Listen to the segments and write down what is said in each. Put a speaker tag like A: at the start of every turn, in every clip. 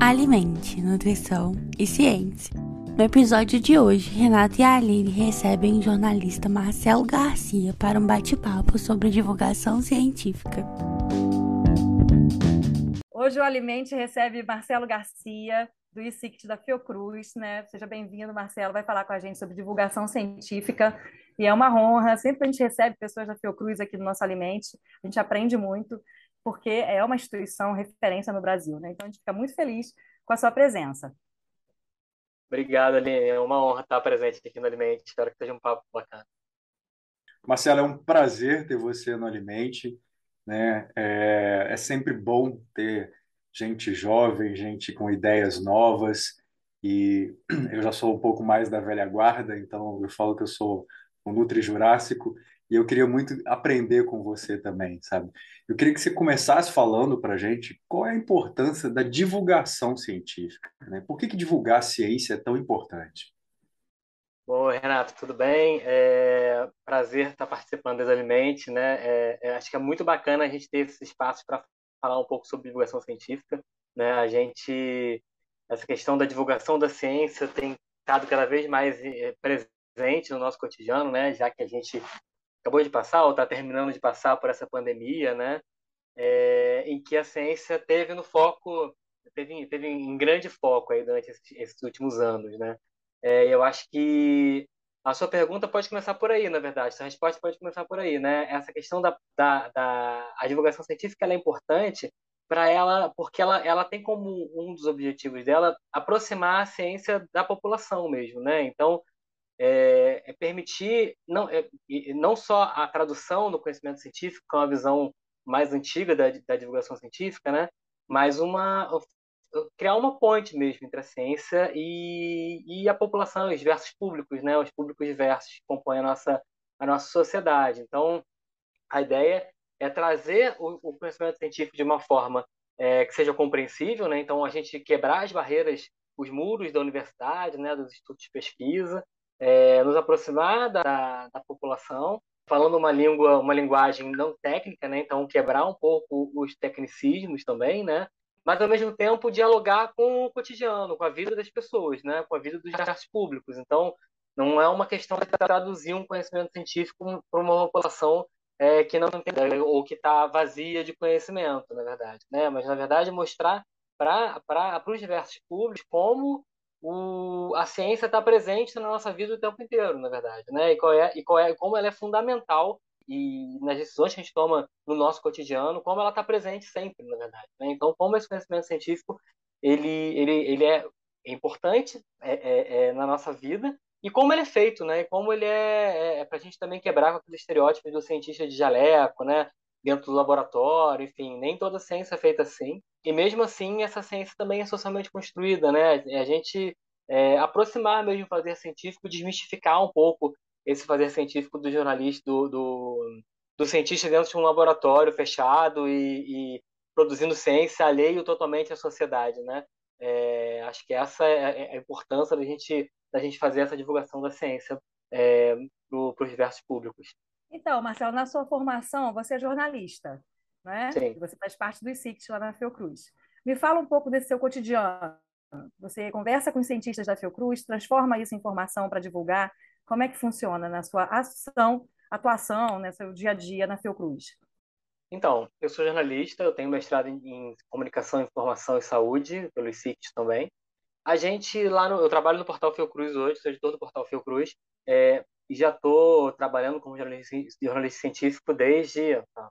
A: Alimente, Nutrição e Ciência. No episódio de hoje, Renato e Aline recebem o jornalista Marcelo Garcia para um bate-papo sobre divulgação científica.
B: Hoje o Alimente recebe Marcelo Garcia, do ICICT da Fiocruz, né? Seja bem-vindo, Marcelo, vai falar com a gente sobre divulgação científica e é uma honra, sempre a gente recebe pessoas da Fiocruz aqui no nosso Alimente, a gente aprende muito porque é uma instituição referência no Brasil, né? Então a gente fica muito feliz com a sua presença.
C: Obrigado, Aline. É uma honra estar presente aqui no Alimente. Espero que seja um papo bacana.
D: Marcelo, é um prazer ter você no Alimente. Né? É, é sempre bom ter gente jovem, gente com ideias novas. E eu já sou um pouco mais da velha guarda, então eu falo que eu sou um Nutri Jurássico e eu queria muito aprender com você também, sabe? Eu queria que você começasse falando para a gente qual é a importância da divulgação científica, né? Por que, que divulgar ciência é tão importante?
C: Bom, Renato, tudo bem? É prazer estar participando do Alimente, né? É, é, acho que é muito bacana a gente ter esse espaço para falar um pouco sobre divulgação científica, né? A gente essa questão da divulgação da ciência tem estado cada vez mais é, presente no nosso cotidiano, né? Já que a gente acabou de passar ou está terminando de passar por essa pandemia, né? É, em que a ciência teve no foco, teve, teve em grande foco aí durante esses, esses últimos anos, né? É, eu acho que a sua pergunta pode começar por aí, na verdade. A resposta pode começar por aí, né? Essa questão da, da, da a divulgação científica é importante para ela, porque ela, ela tem como um dos objetivos dela aproximar a ciência da população mesmo, né? Então, é, é permitir não, é, não só a tradução do conhecimento científico, que é uma visão mais antiga da, da divulgação científica, né? mas uma criar uma ponte mesmo entre a ciência e, e a população, os diversos públicos, né? os públicos diversos que compõem a nossa, a nossa sociedade. Então, a ideia é trazer o, o conhecimento científico de uma forma é, que seja compreensível, né? então a gente quebrar as barreiras, os muros da universidade, né? dos institutos de pesquisa, é, nos aproximar da, da população, falando uma língua, uma linguagem não técnica, né? Então quebrar um pouco os tecnicismos também, né? Mas ao mesmo tempo dialogar com o cotidiano, com a vida das pessoas, né? Com a vida dos diversos públicos. Então não é uma questão de traduzir um conhecimento científico para uma população é, que não entende ou que está vazia de conhecimento, na verdade, né? Mas na verdade mostrar para os diversos públicos como o, a ciência está presente na nossa vida o tempo inteiro, na verdade, né? E, qual é, e, qual é, como ela é fundamental e nas decisões que a gente toma no nosso cotidiano, como ela está presente sempre, na verdade. Né? Então, como esse conhecimento científico ele, ele, ele é importante é, é, é na nossa vida e como ele é feito, né? E como ele é, é, é para a gente também quebrar com aqueles estereótipos do cientista de jaleco, né? Dentro do laboratório, enfim, nem toda ciência é feita assim. E mesmo assim, essa ciência também é socialmente construída, né? A gente é, aproximar mesmo o fazer científico, desmistificar um pouco esse fazer científico do jornalista, do, do, do cientista dentro de um laboratório fechado e, e produzindo ciência alheio totalmente à sociedade, né? É, acho que essa é, é a importância da gente, da gente fazer essa divulgação da ciência é, para os diversos públicos.
B: Então, Marcelo, na sua formação, você é jornalista, né?
C: Sim.
B: Você faz parte do ICICT lá na Fiocruz. Me fala um pouco desse seu cotidiano. Você conversa com os cientistas da Fiocruz, transforma isso em informação para divulgar. Como é que funciona na sua ação, atuação, no seu dia a dia na Fiocruz?
C: Então, eu sou jornalista, eu tenho mestrado em comunicação, informação e saúde pelo ICICT também. A gente lá no, eu trabalho no Portal Fiocruz hoje, sou editor do Portal Fiocruz, é, e já estou trabalhando como jornalista, jornalista científico desde tá,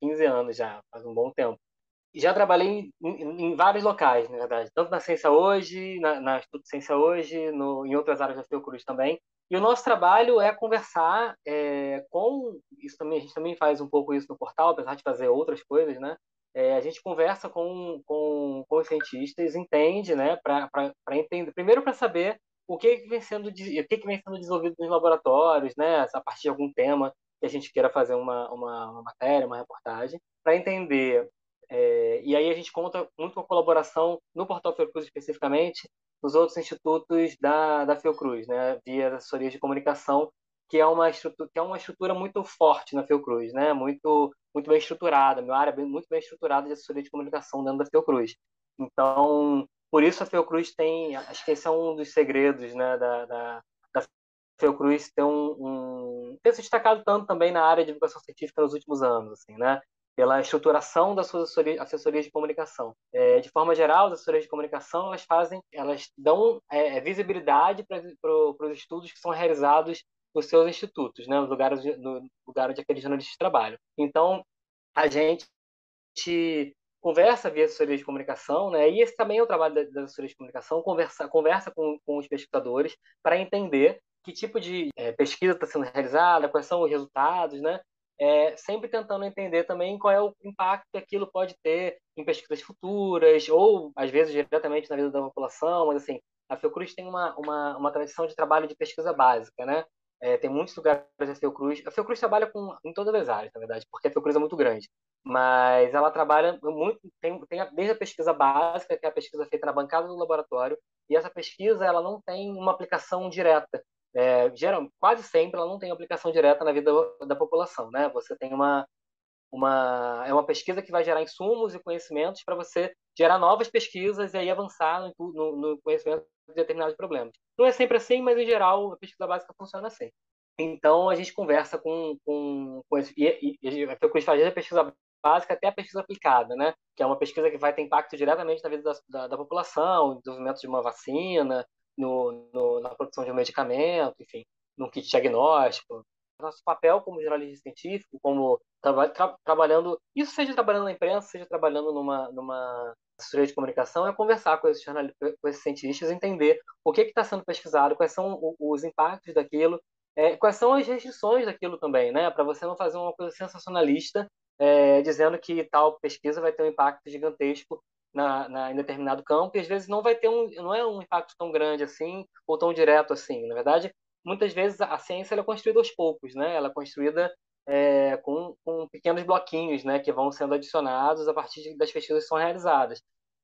C: 15 anos já, faz um bom tempo. E já trabalhei em, em, vários locais, na verdade, tanto na Ciência Hoje, na, na Ciência Hoje, no, em outras áreas da Fiocruz também. E o nosso trabalho é conversar é, com isso também a gente também faz um pouco isso no portal, apesar de fazer outras coisas, né? É, a gente conversa com, com, com os cientistas, entende, né? Para entender, primeiro para saber o que, vem sendo o que, vem sendo desenvolvido nos laboratórios, né? A partir de algum tema que a gente queira fazer uma, uma, uma matéria, uma reportagem, para entender. É, e aí a gente conta muito com a colaboração no Portal Fiocruz especificamente, nos outros institutos da, da Fiocruz, né? Via assessorias de comunicação, que é uma estrutura, que é uma estrutura muito forte na Fiocruz, né? Muito muito bem estruturada, minha área é muito bem estruturada de assessoria de comunicação dentro da Fiocruz. Então, Por isso a Fiocruz tem, acho que esse é um dos segredos né, da, da, da Fiocruz ter, um, um, ter se destacado tanto também na área de divulgação científica nos últimos anos, assim, né? pela estruturação das suas assessorias, assessorias de comunicação. É, de forma geral, as assessorias de comunicação elas fazem, elas dão é, é visibilidade para os estudos que são realizados nos seus institutos, né, nos lugares no lugar onde aqueles jornalistas trabalham. Então, a gente conversa via assessoria de comunicação, né? E esse também é o trabalho da, da assessoria de comunicação, conversa, conversa com, com os pesquisadores para entender que tipo de é, pesquisa está sendo realizada, quais são os resultados, né? É, sempre tentando entender também qual é o impacto que aquilo pode ter em pesquisas futuras, ou às vezes diretamente na vida da população, mas assim, a Fiocruz tem uma, uma, uma tradição de trabalho de pesquisa básica, né? É, tem muitos lugares da Fiocruz. A Fiocruz trabalha com, em todas as áreas, na verdade, porque a Fiocruz é muito grande. Mas ela trabalha muito, tem, tem a, desde a pesquisa básica, que é a pesquisa feita na bancada do laboratório, e essa pesquisa ela não tem uma aplicação direta. É, geral, quase sempre ela não tem aplicação direta na vida da população, né? Você tem uma, uma é uma pesquisa que vai gerar insumos e conhecimentos para você gerar novas pesquisas e aí avançar no, no, no conhecimento de determinados problemas. Não é sempre assim, mas em geral a pesquisa básica funciona assim. Então a gente conversa com, com, com esse, e, e, Fiocruz faz a pesquisa básica até a pesquisa aplicada, né? Que é uma pesquisa que vai ter impacto diretamente na vida da, da, da população, no desenvolvimento de uma vacina, no, no, na produção de um medicamento, enfim, no kit diagnóstico. Nosso papel como jornalista científico, como tra tra trabalhando, isso seja trabalhando na imprensa, seja trabalhando numa, numa assessoria de comunicação, é conversar com esses, com esses cientistas, entender o que está sendo pesquisado, quais são os impactos daquilo, é, quais são as restrições daquilo também, né? Para você não fazer uma coisa sensacionalista é, dizendo que tal pesquisa vai ter um impacto gigantesco na, na, em determinado campo e às vezes não vai ter um, não é um impacto tão grande assim ou tão direto assim. Na verdade, muitas vezes a ciência é construída aos poucos, né? Ela é construída é, com, com, pequenos bloquinhos, né, que vão sendo adicionados a partir das pesquisas que são realizadas.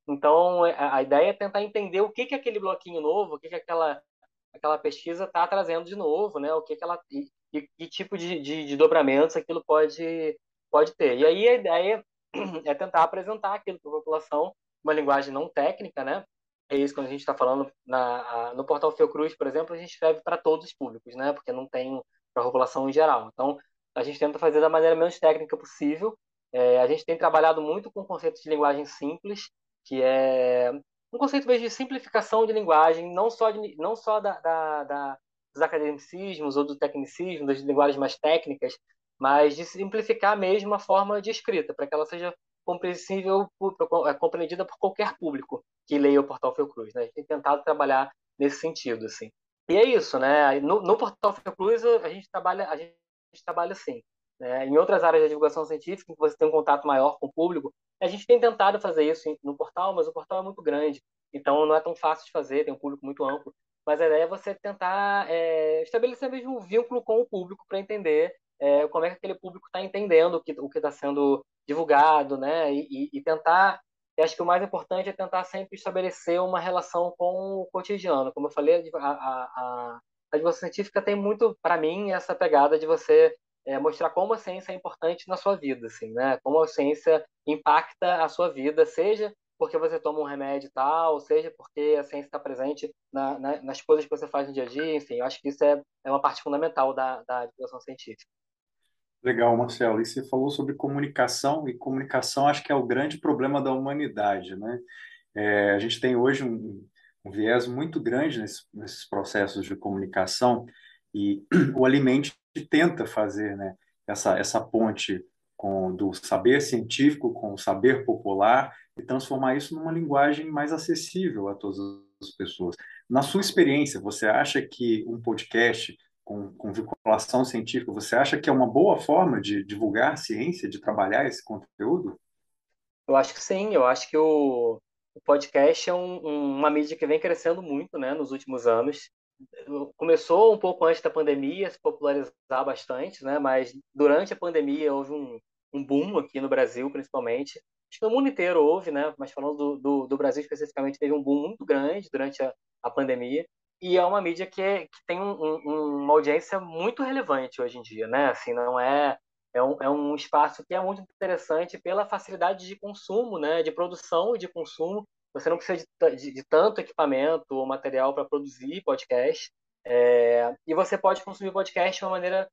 C: Então, é, a ideia é tentar entender o que que aquele bloquinho novo, o que que aquela aquela pesquisa está trazendo de novo, né? O que que ela e, que tipo de, de, de dobramentos aquilo pode pode ter. E aí a ideia é tentar apresentar aquilo para a população, uma linguagem não técnica, né? É isso quando a gente está falando na, no portal Fiocruz, por exemplo, a gente escreve para todos os públicos, né? Porque não tem para a população em geral. Então, a gente tenta fazer da maneira menos técnica possível. É, a gente tem trabalhado muito com conceitos de linguagem simples, que é um conceito mesmo de simplificação de linguagem, não só, de, não só da, da, da, dos academicismos ou do tecnicismo, das linguagens mais técnicas, mas de simplificar mesmo a forma de escrita, para que ela seja compreensível, é, compreendida por qualquer público que leia o Portal Fiocruz. Né? A gente tem tentado trabalhar nesse sentido, assim. E é isso, né? No, no Portal Fiocruz a gente trabalha, a gente trabalha assim. Né? Em outras áreas da divulgação científica, que você tem um contato maior com o público, a gente tem tentado fazer isso no portal, mas o portal é muito grande, então não é tão fácil de fazer, tem um público muito amplo. Mas a ideia é você tentar é, estabelecer mesmo um vínculo com o público para entender é, como é que aquele público está entendendo o que está sendo divulgado, né? E, e, tentar, eu acho que o mais importante é tentar sempre estabelecer uma relação com o cotidiano. Como eu falei, a, a, a, a divulgação científica tem muito, para mim, essa pegada de você é, mostrar como a ciência é importante na sua vida, assim, né? Como a ciência impacta a sua vida, seja porque você toma um remédio e tal, seja porque a ciência está presente na, na, nas coisas que você faz no dia a dia, enfim, eu acho que isso é, é uma parte fundamental da, da divulgação científica.
D: Legal, Marcelo. E você falou sobre comunicação, e comunicação acho que é o grande problema da humanidade, né? É, a gente tem hoje um, um viés muito grande nesse, nesses processos de comunicação e o Alimente tenta fazer né, essa, essa ponte com, do saber científico com o saber popular e transformar isso numa linguagem mais acessível a todas as pessoas. Na sua experiência, você acha que um podcast com, com vinculação científica, você acha que é uma boa forma de divulgar ciência, de trabalhar esse conteúdo?
C: Eu acho que sim, eu acho que o, o podcast é um, um, uma mídia que vem crescendo muito né, nos últimos anos. Começou um pouco antes da pandemia, se popularizar bastante, né, mas durante a pandemia houve um, um boom aqui no Brasil, principalmente. Acho que no mundo inteiro houve, né, mas falando do, do, do Brasil especificamente, teve um boom muito grande durante a, a pandemia e é uma mídia que, é, que tem um, um, uma audiência muito relevante hoje em dia, né? Assim, não é é um, é um espaço que é muito interessante pela facilidade de consumo, né? De produção e de consumo. você não precisa de, de, de tanto equipamento ou material para produzir podcast. É, e você pode consumir podcast de uma maneira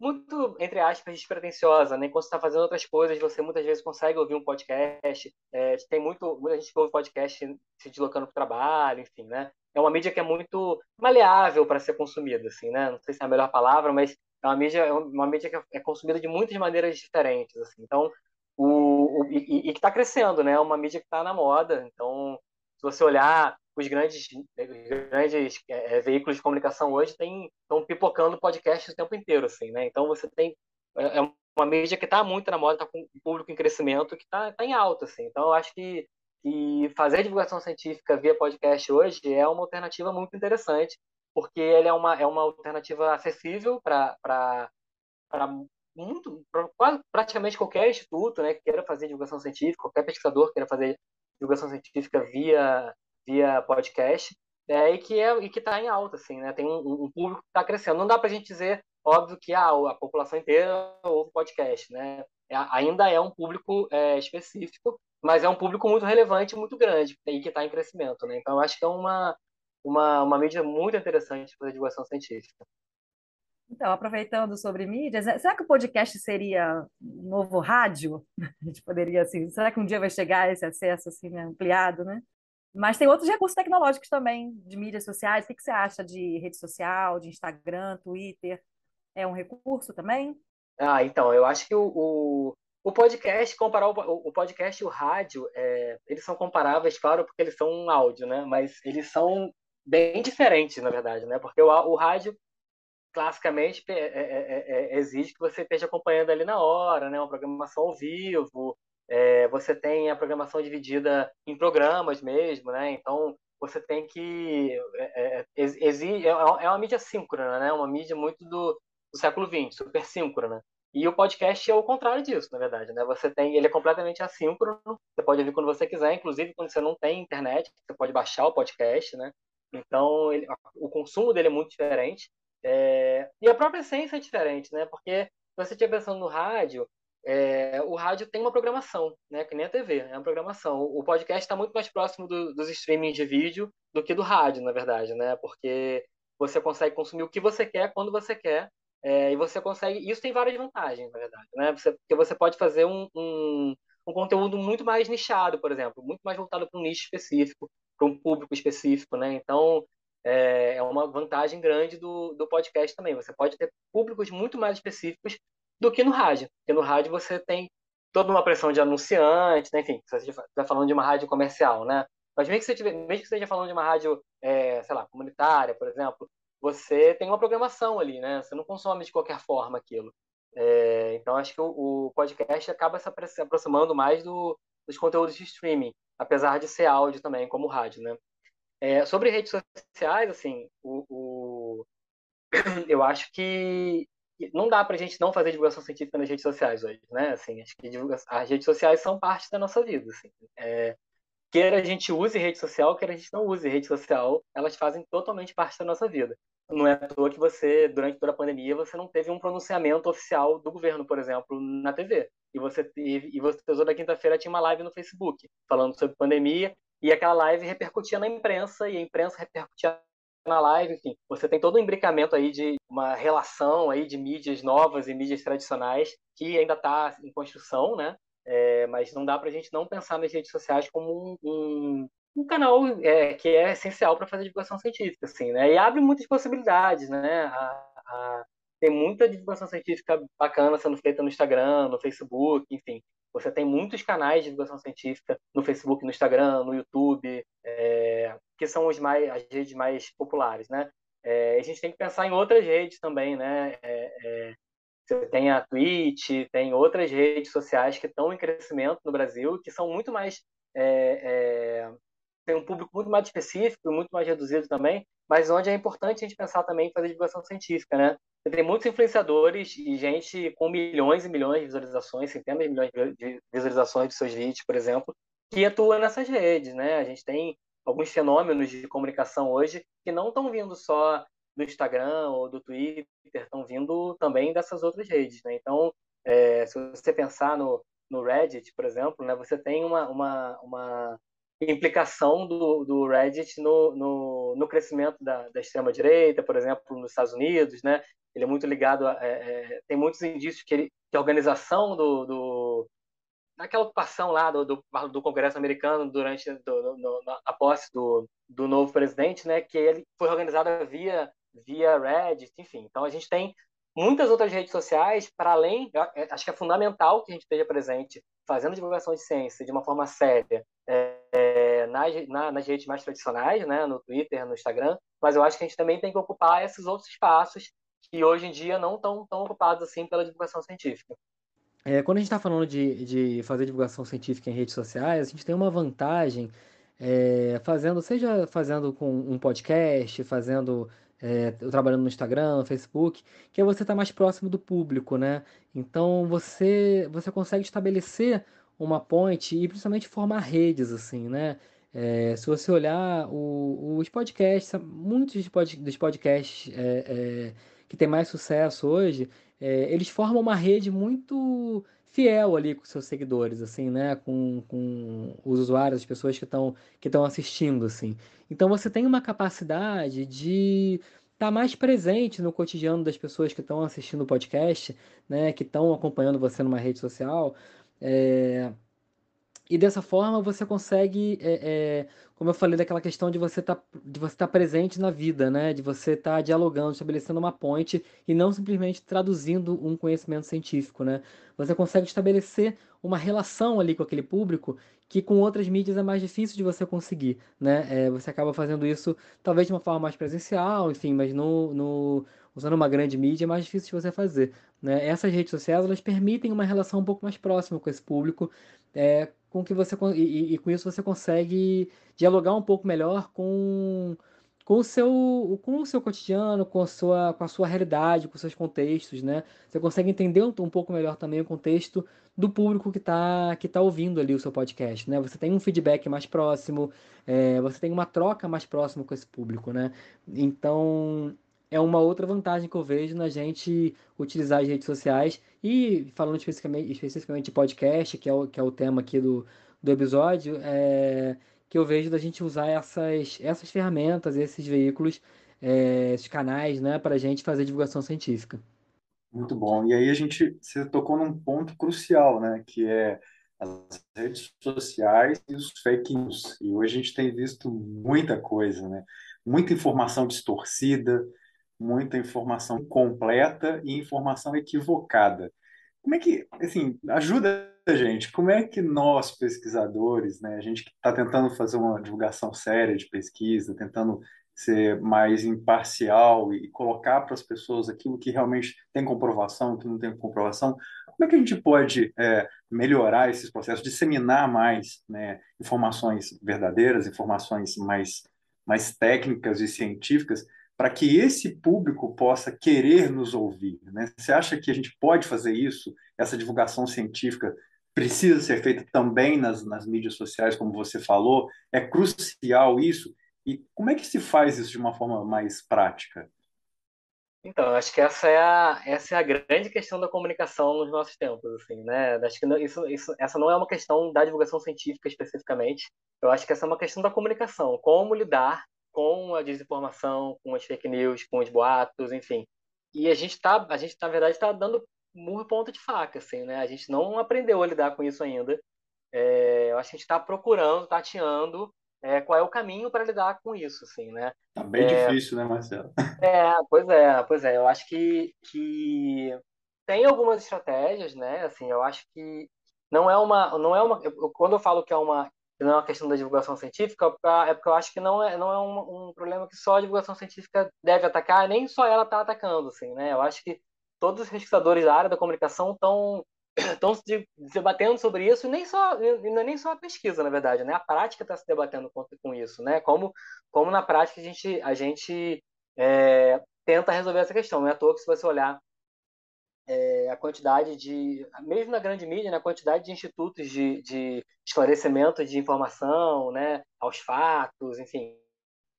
C: muito, entre aspas, despretensiosa, né? Quando você está fazendo outras coisas, você muitas vezes consegue ouvir um podcast. É, tem muito, muita gente que ouve podcast se deslocando para o trabalho, enfim, né? É uma mídia que é muito maleável para ser consumida, assim, né? Não sei se é a melhor palavra, mas é uma mídia, é uma mídia que é consumida de muitas maneiras diferentes, assim. Então, o, o e, e que está crescendo, né? É uma mídia que está na moda. Então, se você olhar os grandes, os grandes é, veículos de comunicação hoje estão pipocando podcast o tempo inteiro, assim, né? Então você tem é, é uma mídia que está muito na moda, está com um público em crescimento, que está tá em alta, assim. Então eu acho que, que fazer divulgação científica via podcast hoje é uma alternativa muito interessante, porque ele é uma é uma alternativa acessível para muito pra, praticamente qualquer instituto, né, que queira fazer divulgação científica, qualquer pesquisador que queira fazer divulgação científica via via podcast, é, e que é está em alta, assim, né? Tem um, um público que está crescendo. Não dá para a gente dizer, óbvio, que ah, a população inteira ouve podcast, né? É, ainda é um público é, específico, mas é um público muito relevante, muito grande e que está em crescimento, né? Então, eu acho que é uma uma, uma mídia muito interessante para a divulgação científica.
B: Então, aproveitando sobre mídias, né, será que o podcast seria um novo rádio? A gente poderia assim, será que um dia vai chegar esse acesso assim ampliado, né? Mas tem outros recursos tecnológicos também de mídias sociais. O que, você acha de rede social, de Instagram, Twitter? É um recurso também?
C: Ah, então, eu acho que o, o, o podcast, comparar o, o, podcast e o rádio, é, eles são comparáveis, claro, porque eles são um áudio, né? Mas eles são bem diferentes, na verdade, né? Porque o, o rádio, classicamente, é, é, é, exige que você esteja acompanhando ali na hora, né? Uma programação ao vivo, é, você tem a programação dividida em programas mesmo, né? Então você tem que é, é, exige, é, é uma mídia síncrona, né? Uma mídia muito do, do século XX, super síncrona. E o podcast é o contrário disso, na verdade, né? Você tem, ele é completamente assíncrono. Você pode ouvir quando você quiser, inclusive quando você não tem internet, você pode baixar o podcast, né? Então ele, o consumo dele é muito diferente. É, e a própria essência é diferente, né? Porque você estiver pensando no rádio, é, o rádio tem uma programação, né? Que nem a TV, é uma programação. O podcast está muito mais próximo do, dos streamings de vídeo do que do rádio, na verdade, né? Porque você consegue consumir o que você quer, quando você quer, é, e você consegue. Isso tem várias vantagens, na verdade, né? Você, porque você pode fazer um, um, um conteúdo muito mais nichado, por exemplo, muito mais voltado para um nicho específico, para um público específico, né? Então é, é uma vantagem grande do, do podcast também. Você pode ter públicos muito mais específicos do que no rádio. Porque no rádio você tem toda uma pressão de anunciante, né? enfim, você está falando de uma rádio comercial, né? Mas mesmo que você, tiver, mesmo que esteja falando de uma rádio, é, sei lá, comunitária, por exemplo, você tem uma programação ali, né? Você não consome de qualquer forma aquilo. É, então, acho que o, o, podcast acaba se aproximando mais do, dos conteúdos de streaming, apesar de ser áudio também, como rádio, né? É, sobre redes sociais, assim, o, o, eu acho que não dá para a gente não fazer divulgação científica nas redes sociais hoje, né? Assim, acho que as redes sociais são parte da nossa vida, assim. É, quer a gente use rede social, quer a gente não use rede social, elas fazem totalmente parte da nossa vida. Não é à toa que você, durante toda a pandemia, você não teve um pronunciamento oficial do governo, por exemplo, na TV. E você teve, e você toda quinta-feira tinha uma live no Facebook falando sobre pandemia, e aquela live repercutia na imprensa, e a imprensa repercutia na live, enfim, você tem todo um imbricamento aí de uma relação aí de mídias novas e mídias tradicionais que ainda está em construção, né? É, mas não dá para a gente não pensar nas redes sociais como um, um, um canal é, que é essencial para fazer divulgação científica, assim, né? E abre muitas possibilidades, né? A, a, tem muita divulgação científica bacana sendo feita no Instagram, no Facebook, enfim. Você tem muitos canais de divulgação científica no Facebook, no Instagram, no YouTube, é, que são os mais, as redes mais populares, né? É, a gente tem que pensar em outras redes também, né? É, é você tem a Twitch, tem outras redes sociais que estão em crescimento no Brasil, que são muito mais é, é, tem um público muito mais específico, muito mais reduzido também, mas onde é importante a gente pensar também em fazer divulgação científica, né? Você tem muitos influenciadores e gente com milhões e milhões de visualizações, centenas de milhões de visualizações de seus vídeos, por exemplo, que atua nessas redes, né? A gente tem alguns fenômenos de comunicação hoje que não estão vindo só do Instagram ou do Twitter, estão vindo também dessas outras redes, né? Então, é, se você pensar no, no Reddit, por exemplo, né, você tem uma, uma, uma implicação do, do Reddit no, no, no crescimento da, da extrema-direita, por exemplo, nos Estados Unidos, né? Ele é muito ligado, a, é, é, tem muitos indícios que, ele, que a organização do, do naquela ocupação lá do, do, do Congresso americano durante do, no, a posse do, do novo presidente, né, que ele foi organizada via via Reddit, enfim. Então a gente tem muitas outras redes sociais para além, é, acho que é fundamental que a gente esteja presente fazendo divulgação de ciência de uma forma séria é, é, nas, na, nas redes mais tradicionais, né, no Twitter, no Instagram, mas eu acho que a gente também tem que ocupar esses outros espaços que hoje em dia não estão tão ocupados assim pela divulgação científica.
E: É, quando a gente está falando de, de fazer divulgação científica em redes sociais, a gente tem uma vantagem é, fazendo, seja fazendo com um podcast, fazendo é, trabalhando no Instagram, no Facebook, que é você estar tá mais próximo do público, né? Então você você consegue estabelecer uma ponte e principalmente formar redes assim, né? É, se você olhar o, os podcasts, muitos dos podcasts é, que tem mais sucesso hoje, eles formam uma rede muito fiel ali com seus seguidores, assim, né? Com, com os usuários, as pessoas que estão que estão assistindo, assim. Então você tem uma capacidade de estar tá mais presente no cotidiano das pessoas que estão assistindo o podcast, né? Que estão acompanhando você numa rede social. É... E dessa forma você consegue, é, é, como eu falei, daquela questão de você tá, estar tá presente na vida, né? De você estar tá dialogando, estabelecendo uma ponte e não simplesmente traduzindo um conhecimento científico, né? Você consegue estabelecer uma relação ali com aquele público que com outras mídias é mais difícil de você conseguir, né? É, você acaba fazendo isso talvez de uma forma mais presencial, enfim, mas no, no usando uma grande mídia é mais difícil de você fazer, né? Essas redes sociais elas permitem uma relação um pouco mais próxima com esse público, é, com que você e, e, com isso você consegue dialogar um pouco melhor com com o seu com o seu cotidiano, com a sua com a sua realidade, com os seus contextos, né? Você consegue entender um, um pouco melhor também o contexto do público que está que tá ouvindo ali o seu podcast, né? Você tem um feedback mais próximo, é, você tem uma troca mais próxima com esse público, né? Então é uma outra vantagem que eu vejo na gente utilizar as redes sociais e falando especificamente, especificamente de podcast, que é o, que é o tema aqui do, do episódio, é, que eu vejo da gente usar essas, essas ferramentas, esses veículos, é, esses canais, né, para a gente fazer divulgação científica.
D: Muito bom. E aí a gente você tocou num ponto crucial, né, que é as redes sociais e os fake news. E hoje a gente tem visto muita coisa, né? Muita informação distorcida, muita informação completa e informação equivocada. Como é que, assim, ajuda a gente, como é que nós, pesquisadores, né, a gente que está tentando fazer uma divulgação séria de pesquisa, tentando ser mais imparcial e colocar para as pessoas aquilo que realmente tem comprovação, que não tem comprovação, como é que a gente pode é, melhorar esses processos, disseminar mais né, informações verdadeiras, informações mais, mais técnicas e científicas, para que esse público possa querer nos ouvir. Né? Você acha que a gente pode fazer isso? Essa divulgação científica precisa ser feita também nas, nas mídias sociais, como você falou? É crucial isso? E como é que se faz isso de uma forma mais prática?
C: Então, acho que essa é a, essa é a grande questão da comunicação nos nossos tempos, assim, né? Acho que isso, isso, essa não é uma questão da divulgação científica especificamente. Eu acho que essa é uma questão da comunicação, como lidar com a desinformação, com as fake news, com os boatos, enfim. E a gente está, a gente na verdade está dando murro ponta de faca, assim, né? A gente não aprendeu a lidar com isso ainda. É, eu acho que a gente está procurando, tateando é, qual é o caminho para lidar com isso, assim, né?
D: Tá bem é, difícil, né, Marcelo?
C: É, pois é, pois é. Eu acho que, que tem algumas estratégias, né? Assim, eu acho que não é uma, não é uma. Quando eu falo que é uma não é uma questão da divulgação científica, é porque eu acho que não é, não é um, um problema que só a divulgação científica deve atacar, nem só ela está atacando, assim, né? Eu acho que todos os pesquisadores da área da comunicação estão estão se debatendo sobre isso, e nem só não é nem só a pesquisa, na verdade, né? A prática está se debatendo com, com isso, né? Como como na prática a gente a gente é, tenta resolver essa questão. Não é à toa que se você olhar é, a quantidade de, mesmo na grande mídia, né, a quantidade de institutos de, de esclarecimento de informação, né, aos fatos, enfim,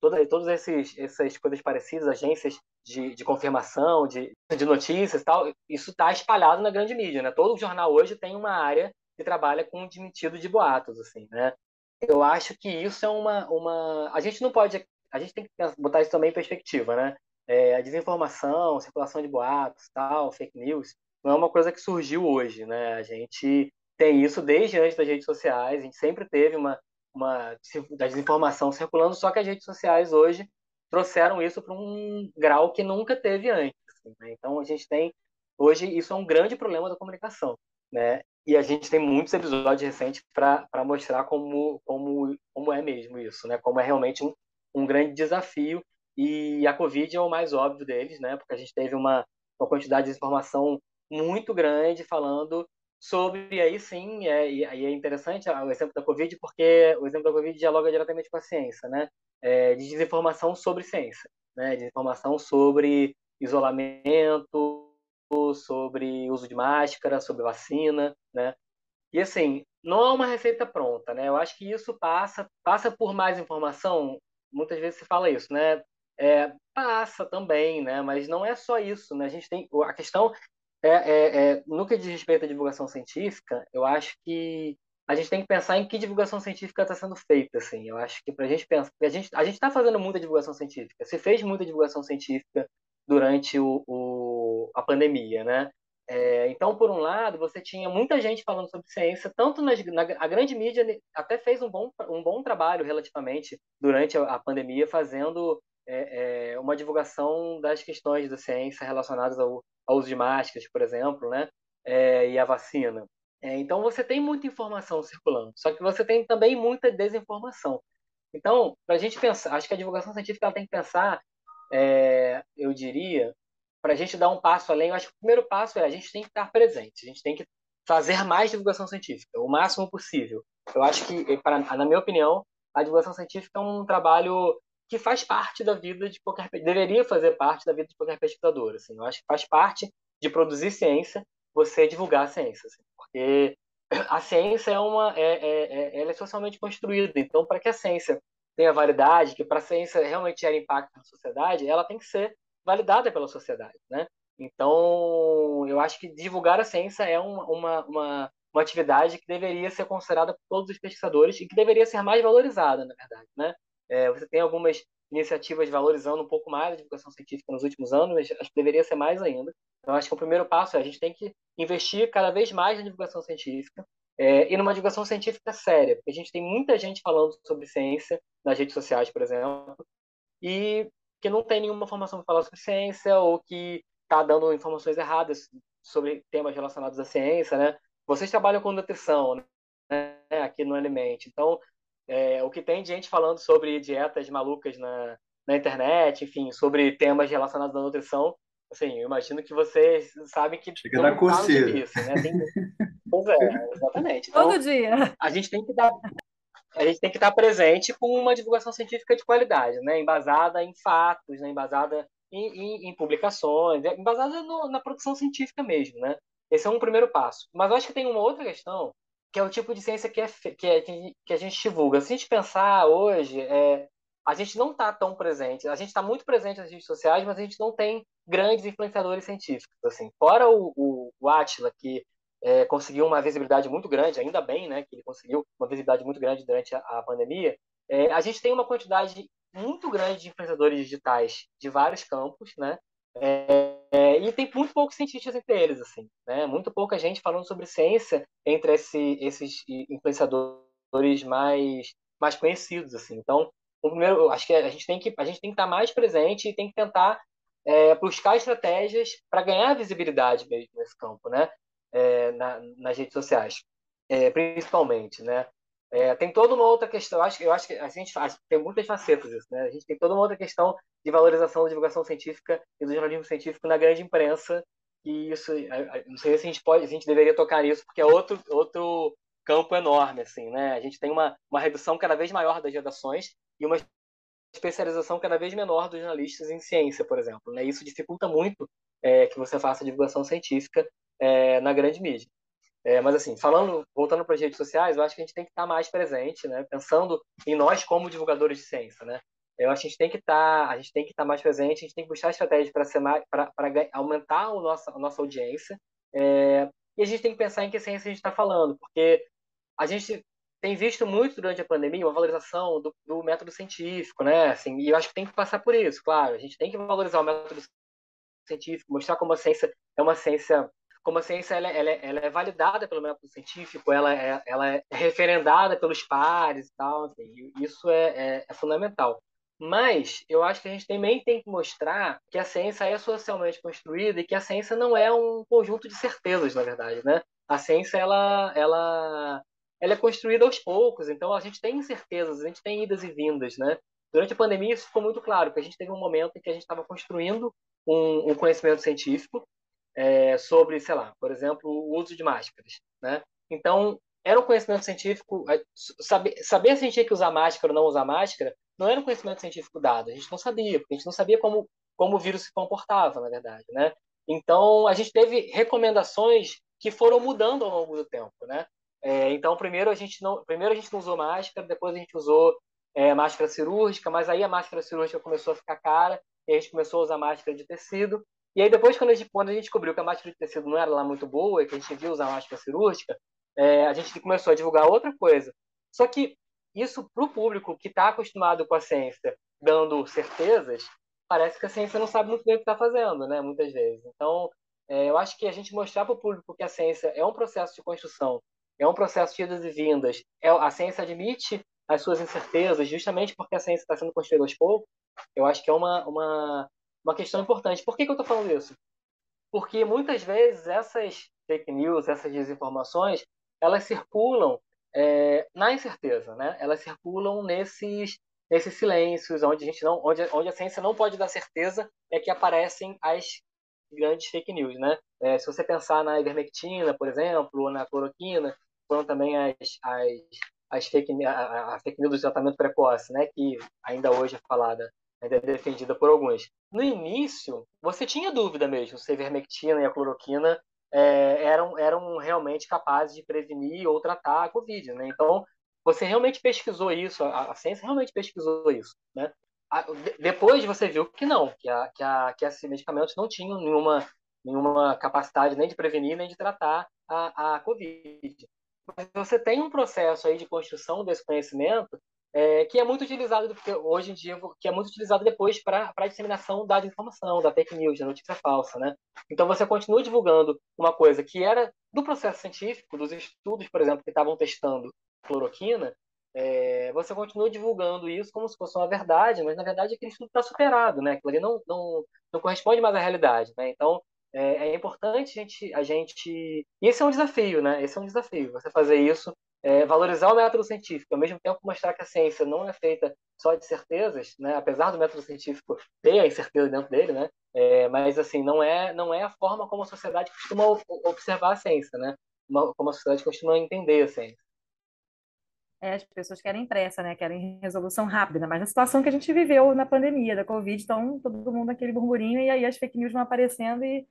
C: todas, todas esses, essas coisas parecidas, agências de, de confirmação, de, de notícias tal, isso está espalhado na grande mídia, né? Todo jornal hoje tem uma área que trabalha com o demitido de boatos, assim, né? eu acho que isso é uma, uma. A gente não pode. A gente tem que botar isso também em perspectiva, né? É, a desinformação, circulação de boatos, tal, fake news, não é uma coisa que surgiu hoje, né? A gente tem isso desde antes das redes sociais, a gente sempre teve uma, uma da desinformação circulando, só que as redes sociais hoje trouxeram isso para um grau que nunca teve antes. Assim, né? Então a gente tem hoje isso é um grande problema da comunicação, né? E a gente tem muitos episódios recentes para mostrar como, como, como é mesmo isso, né? Como é realmente um, um grande desafio. E a Covid é o mais óbvio deles, né? Porque a gente teve uma, uma quantidade de informação muito grande falando sobre, aí sim, é, e aí é interessante o exemplo da Covid, porque o exemplo da Covid dialoga diretamente com a ciência, né? É, de desinformação sobre ciência, né? Desinformação sobre isolamento, sobre uso de máscara, sobre vacina, né? E assim, não é uma receita pronta, né? Eu acho que isso passa passa por mais informação. Muitas vezes se fala isso, né? É, passa também, né? Mas não é só isso, né? A gente tem a questão é, é, é, no que diz respeito à divulgação científica, eu acho que a gente tem que pensar em que divulgação científica está sendo feita, assim. Eu acho que para a gente pensar, a gente a gente está fazendo muita divulgação científica. Se fez muita divulgação científica durante o, o a pandemia, né? É, então, por um lado, você tinha muita gente falando sobre ciência, tanto nas, na a grande mídia até fez um bom, um bom trabalho relativamente durante a, a pandemia, fazendo é, é, uma divulgação das questões da ciência relacionadas ao, ao uso de máscaras, por exemplo, né? É, e a vacina. É, então, você tem muita informação circulando, só que você tem também muita desinformação. Então, para a gente pensar, acho que a divulgação científica tem que pensar é, eu diria, para a gente dar um passo além, eu acho que o primeiro passo é a gente tem que estar presente, a gente tem que fazer mais divulgação científica, o máximo possível. Eu acho que, na minha opinião, a divulgação científica é um trabalho que faz parte da vida de qualquer deveria fazer parte da vida de qualquer pesquisador. Assim. Eu acho que faz parte de produzir ciência você divulgar a ciência, assim, porque a ciência é uma é, é, é, ela é socialmente construída. Então, para que a ciência tenha validade, que para a ciência realmente gere impacto na sociedade, ela tem que ser validada pela sociedade, né? Então, eu acho que divulgar a ciência é uma, uma, uma, uma atividade que deveria ser considerada por todos os pesquisadores e que deveria ser mais valorizada, na verdade, né? É, você tem algumas iniciativas valorizando um pouco mais a divulgação científica nos últimos anos, mas acho que deveria ser mais ainda. Então, acho que o primeiro passo é a gente tem que investir cada vez mais na divulgação científica, é, e numa divulgação científica séria, porque a gente tem muita gente falando sobre ciência nas redes sociais, por exemplo, e que não tem nenhuma formação para falar sobre ciência ou que está dando informações erradas sobre temas relacionados à ciência, né? Vocês trabalham com nutrição, né? Aqui no Alimente. Então, é, o que tem de gente falando sobre dietas malucas na, na internet, enfim, sobre temas relacionados à nutrição, assim, eu imagino que vocês sabem que
D: Chega da coceira. Disso,
C: né? Tem, Pois é, exatamente. Então,
B: Todo dia.
C: A gente tem que dar a gente tem que estar presente com uma divulgação científica de qualidade, né? embasada em fatos, né? embasada em, em, em publicações, embasada no, na produção científica mesmo. Né? Esse é um primeiro passo. Mas eu acho que tem uma outra questão, que é o tipo de ciência que, é, que, é, que a gente divulga. Se a gente pensar hoje, é, a gente não está tão presente. A gente está muito presente nas redes sociais, mas a gente não tem grandes influenciadores científicos. Assim. Fora o, o, o Atila, que é, conseguiu uma visibilidade muito grande, ainda bem, né, que ele conseguiu uma visibilidade muito grande durante a, a pandemia. É, a gente tem uma quantidade muito grande de influenciadores digitais de vários campos, né, é, é, e tem muito poucos cientistas entre eles, assim, né, muito pouca gente falando sobre ciência entre esse, esses influenciadores mais mais conhecidos, assim. Então, o primeiro, acho que a gente tem que a gente tem que estar mais presente e tem que tentar é, buscar estratégias para ganhar visibilidade mesmo nesse campo, né? é, na, nas redes sociais, é, principalmente, né? É, tem toda uma outra questão, eu acho, eu acho que a gente faz, tem muitas facetas isso, né? A gente tem toda uma outra questão de valorização da divulgação científica e do jornalismo científico na grande imprensa, e isso, não sei se a gente pode, a gente deveria tocar nisso, porque é outro, outro campo enorme, assim, né? A gente tem uma, uma redução cada vez maior das redações e uma especialização cada vez menor dos jornalistas em ciência, por exemplo, né? Isso dificulta muito é, que você faça divulgação científica é, na grande mídia. É, mas assim, falando, voltando para as redes sociais, eu acho que a gente tem que estar mais presente, né? Pensando em nós como divulgadores de ciência, né? Eu acho que a gente tem que estar, a gente tem que estar mais presente, a gente tem que buscar estratégias para ser para aumentar o nossa, a nossa audiência. É, e a gente tem que pensar em que ciência a gente está falando, porque a gente tem visto muito durante a pandemia uma valorização do, do, método científico, né? Assim, e eu acho que tem que passar por isso, claro. A gente tem que valorizar o método científico, mostrar como a ciência é uma ciência, como a ciência ela, ela, ela é validada pelo método científico, ela é, ela é referendada pelos pares e tal. Assim, isso é, é, é fundamental. Mas eu acho que a gente também tem que mostrar que a ciência é socialmente construída e que a ciência não é um conjunto de certezas, na verdade, né? A ciência ela, ela, ela é construída aos poucos, então a gente tem incertezas, a gente tem idas e vindas, né? Durante a pandemia isso ficou muito claro, que a gente teve um momento em que a gente estava construindo um, um, conhecimento científico é, sobre, sei lá, por exemplo, o uso de máscaras, né? Então era um conhecimento científico, saber, saber se a gente tinha que usar máscara ou não usar máscara não era um conhecimento científico dado, a gente não sabia, porque a gente não sabia como, como o vírus se comportava, na verdade, né? Então, a gente teve recomendações que foram mudando ao longo do tempo, né? É, então, primeiro a gente não, primeiro a gente não usou máscara, depois a gente usou é, máscara cirúrgica, mas aí a máscara cirúrgica começou a ficar cara, e a gente começou a usar máscara de tecido. E aí depois, quando a gente, quando a gente descobriu que a máscara de tecido não era lá muito boa, e que a gente devia usar máscara cirúrgica, é, a gente começou a divulgar outra coisa. Só que isso para o público que está acostumado com a ciência dando certezas, parece que a ciência não sabe muito bem o que está fazendo, né? Muitas vezes. Então, é, eu acho que a gente mostrar para o público que a ciência é um processo de construção, é um processo de idas e vindas, é, a ciência admite as suas incertezas, justamente porque a ciência está sendo construída aos poucos, eu acho que é uma, uma, uma questão importante. Por que, que eu estou falando isso? Porque muitas vezes essas fake news, essas desinformações, elas circulam é, na incerteza, né? Elas circulam nesses nesses silêncios, onde a gente não, onde, onde a ciência não pode dar certeza, é que aparecem as grandes fake news, né? É, se você pensar na ivermectina, por exemplo, ou na cloroquina, foram também as, as, as fake, a, a fake news do tratamento precoce, né? Que ainda hoje é falada, ainda é defendida por alguns. No início, você tinha dúvida mesmo se a ivermectina e a cloroquina é, eram, eram realmente capazes de prevenir ou tratar a Covid. Né? Então, você realmente pesquisou isso, a, a ciência realmente pesquisou isso. Né? A, depois você viu que não, que, a, que, a, que esses medicamentos não tinham nenhuma, nenhuma capacidade nem de prevenir nem de tratar a, a Covid. Mas você tem um processo aí de construção desse conhecimento é, que é muito utilizado hoje em dia, que é muito utilizado depois para a disseminação da desinformação, da fake news, da notícia falsa, né? Então você continua divulgando uma coisa que era do processo científico, dos estudos, por exemplo, que estavam testando cloroquina, é, você continua divulgando isso como se fosse uma verdade, mas na verdade aquele estudo está superado, né? Aquilo ali não, não, não corresponde mais à realidade, né? Então é, é importante a gente, a gente. Esse é um desafio, né? Esse é um desafio, você fazer isso é, valorizar o método científico, ao mesmo tempo mostrar que a ciência não é feita só de certezas, né? apesar do método científico ter a incerteza dentro dele, né? É, mas assim não é não é a forma como a sociedade costuma observar a ciência, né? como a sociedade costuma entender a ciência.
B: É, as pessoas querem pressa, né? Querem resolução rápida, mas na situação que a gente viveu na pandemia da Covid, então todo mundo naquele burburinho e aí as fake news vão aparecendo e